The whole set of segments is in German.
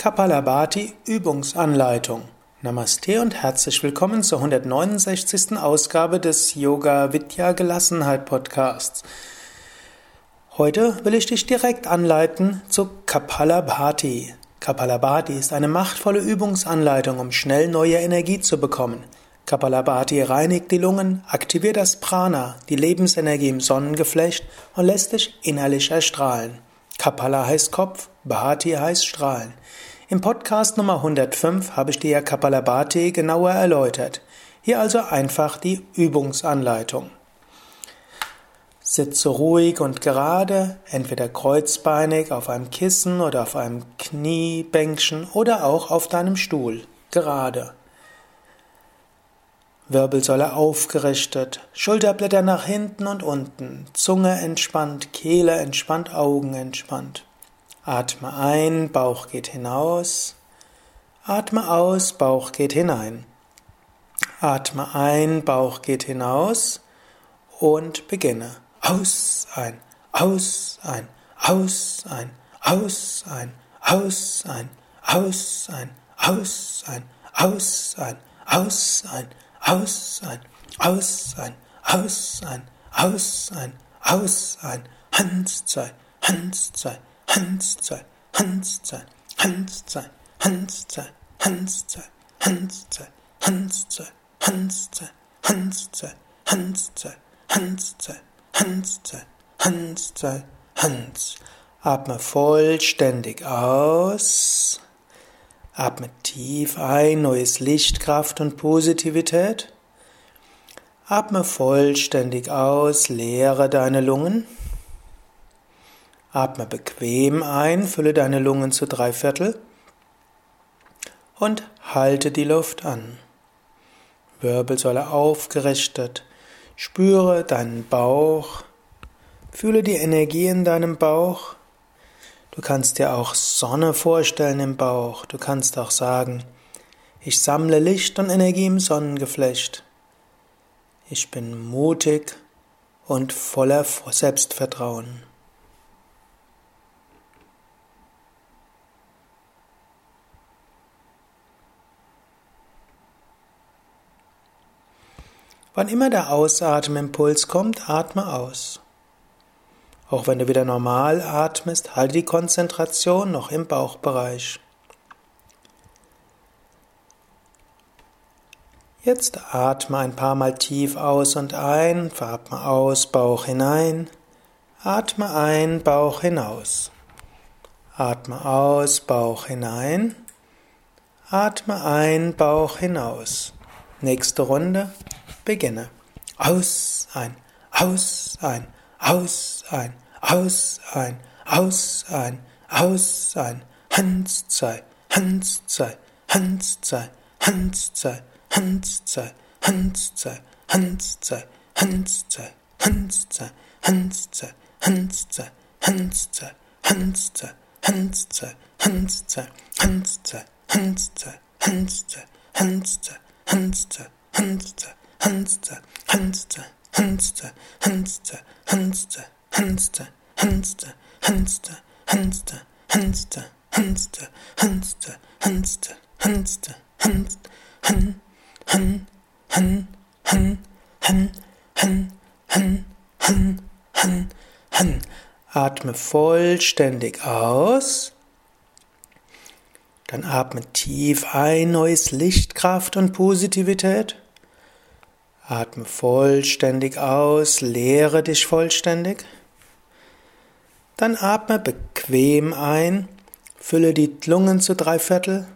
Kapalabhati Übungsanleitung. Namaste und herzlich willkommen zur 169. Ausgabe des Yoga Vidya Gelassenheit Podcasts. Heute will ich dich direkt anleiten zu Kapalabhati. Kapalabhati ist eine machtvolle Übungsanleitung, um schnell neue Energie zu bekommen. Kapalabhati reinigt die Lungen, aktiviert das Prana, die Lebensenergie im Sonnengeflecht und lässt dich innerlich erstrahlen. Kapala heißt Kopf, Bhati heißt Strahlen. Im Podcast Nummer 105 habe ich dir Kapalabhati genauer erläutert. Hier also einfach die Übungsanleitung. Sitze ruhig und gerade, entweder kreuzbeinig auf einem Kissen oder auf einem Kniebänkchen oder auch auf deinem Stuhl, gerade. Wirbelsäule aufgerichtet, Schulterblätter nach hinten und unten, Zunge entspannt, Kehle entspannt, Augen entspannt. Atme ein, Bauch geht hinaus. Atme aus, Bauch geht hinein. Atme ein, Bauch geht hinaus und beginne. Aus, ein, aus, ein, aus, ein, aus, ein, aus, ein, aus, ein, aus, ein, aus, ein, aus, ein, aus, ein, aus, ein, aus, ein, aus, ein, aus, ein, Hand, zwei, Hand, zwei, Hans zwei, Hans zwei, Hans zwei, Hans zwei, Hans zwei, Hans zwei, Hans zwei, Hans zwei, Hans zwei, Hans zwei, Hans zwei, Hans zwei, Hans zwei, Hans. Atme vollständig aus. Atme tief ein, neues Licht, Kraft und Positivität. Atme vollständig aus, leere deine Lungen. Atme bequem ein, fülle deine Lungen zu drei Viertel und halte die Luft an. Wirbelsäule aufgerichtet. Spüre deinen Bauch. Fühle die Energie in deinem Bauch. Du kannst dir auch Sonne vorstellen im Bauch. Du kannst auch sagen, ich sammle Licht und Energie im Sonnengeflecht. Ich bin mutig und voller Selbstvertrauen. Wann immer der Ausatemimpuls kommt, atme aus. Auch wenn du wieder normal atmest, halte die Konzentration noch im Bauchbereich. Jetzt atme ein paar Mal tief aus und ein, atme aus, Bauch hinein, atme ein, Bauch hinaus. Atme aus, Bauch hinein, atme ein, Bauch hinaus. Nächste Runde beginne. Aus, ein, aus, ein, aus, ein, aus, ein, aus, ein, aus, ein, zwei, Hans, zwei, Hans, zwei, Hans, zwei, Hans, zwei, Hans, zwei, Hans, zwei, Hans, zwei, Hans, zwei, Hans, zwei, Hans, zwei, Hans, Hanste, Hanste, Hanste, Hanste, Hanste, Hanste, Hanste, Hanste, Hanste, Hanste, Hanste, Hanste, Hanste, Han, Han, Han, Han, Han, Han, Han, Han, Han, Han. Atme vollständig aus. Dann atme tief ein, neues Licht, Kraft und Positivität. Atme vollständig aus, leere dich vollständig. Dann atme bequem ein, fülle die Lungen zu drei Viertel,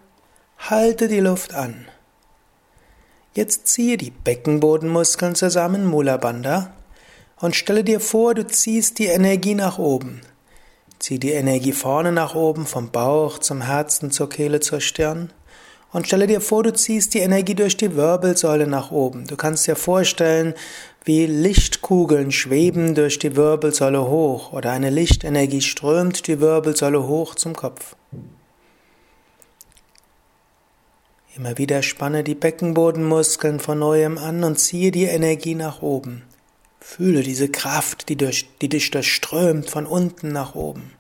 halte die Luft an. Jetzt ziehe die Beckenbodenmuskeln zusammen, Mula Bandha, und stelle dir vor, du ziehst die Energie nach oben. Zieh die Energie vorne nach oben, vom Bauch zum Herzen, zur Kehle, zur Stirn. Und stelle dir vor, du ziehst die Energie durch die Wirbelsäule nach oben. Du kannst dir vorstellen, wie Lichtkugeln schweben durch die Wirbelsäule hoch oder eine Lichtenergie strömt die Wirbelsäule hoch zum Kopf. Immer wieder spanne die Beckenbodenmuskeln von neuem an und ziehe die Energie nach oben. Fühle diese Kraft, die, durch, die dich durchströmt von unten nach oben.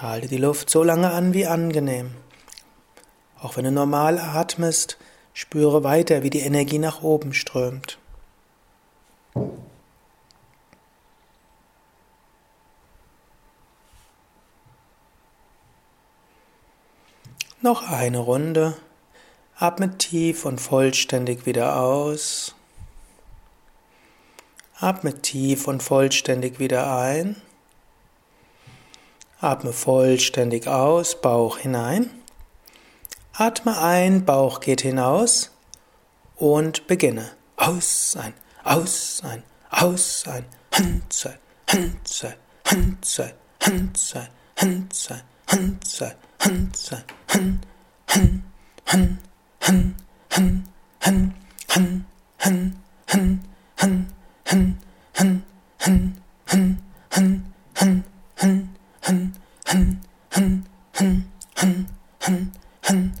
Halte die Luft so lange an wie angenehm. Auch wenn du normal atmest, spüre weiter, wie die Energie nach oben strömt. Noch eine Runde. Atme tief und vollständig wieder aus. Atme tief und vollständig wieder ein. Atme vollständig aus, Bauch hinein. Atme ein, Bauch geht hinaus und beginne. Aus, ein, aus, ein, aus, ein, Hand sein, Hand sein, Hand sein, Hand sein, Hand sein, Hand sein, Hand sein, Hand, Hand, Hand, Hand, Hand, Hand, Hand, Hand, Hand, Hand, Hand, Hand, Hand, Hand, Hand, Hand, Hand, Hand,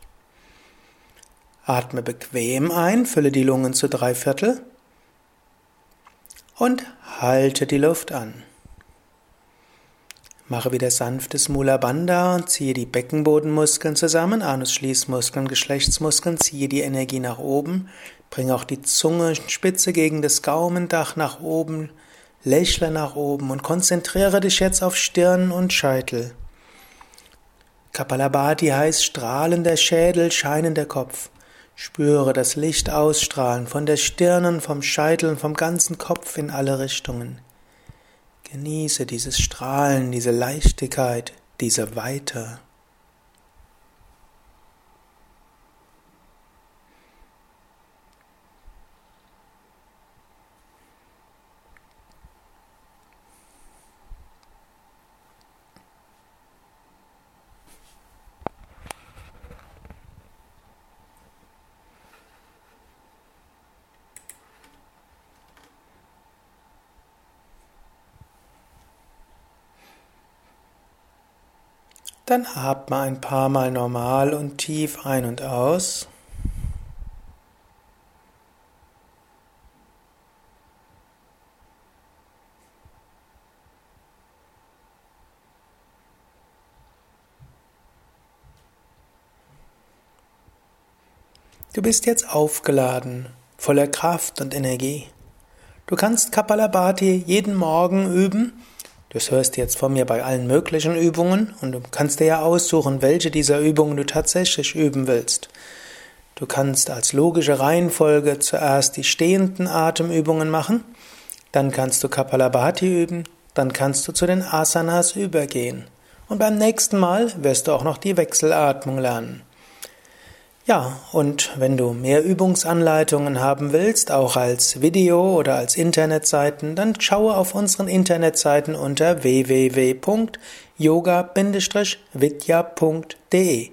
Atme bequem ein, fülle die Lungen zu drei Viertel und halte die Luft an. Mache wieder sanftes Mula Bandha und ziehe die Beckenbodenmuskeln zusammen, Anus-Schließmuskeln, Geschlechtsmuskeln, ziehe die Energie nach oben, bringe auch die Zunge spitze gegen das Gaumendach nach oben, lächle nach oben und konzentriere dich jetzt auf Stirn und Scheitel. Kapalabhati heißt strahlender Schädel, scheinender Kopf. Spüre das Licht ausstrahlen von der Stirn vom Scheitel vom ganzen Kopf in alle Richtungen. Genieße dieses Strahlen, diese Leichtigkeit, diese Weite. Dann atme ein paar Mal normal und tief ein und aus. Du bist jetzt aufgeladen, voller Kraft und Energie. Du kannst Kapalabhati jeden Morgen üben Das hörst jetzt von mir bei allen möglichen Übungen und du kannst dir ja aussuchen, welche dieser Übungen du tatsächlich üben willst. Du kannst als logische Reihenfolge zuerst die stehenden Atemübungen machen, dann kannst du Kapalabhati üben, dann kannst du zu den Asanas übergehen. Und beim nächsten Mal wirst du auch noch die Wechselatmung lernen. Ja, und wenn du mehr Übungsanleitungen haben willst, auch als Video oder als Internetseiten, dann schaue auf unseren Internetseiten unter www.yoga-vidya.de.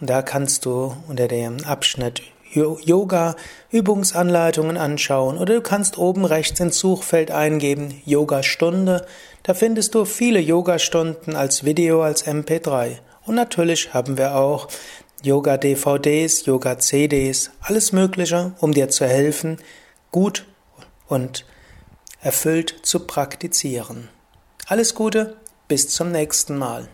Da kannst du unter dem Abschnitt Yoga Übungsanleitungen anschauen oder du kannst oben rechts ins Suchfeld eingeben Yoga Stunde. Da findest du viele Yoga-Stunden als Video, als MP3. Und natürlich haben wir auch Yoga-DVDs, Yoga-CDs, alles Mögliche, um dir zu helfen, gut und erfüllt zu praktizieren. Alles Gute, bis zum nächsten Mal.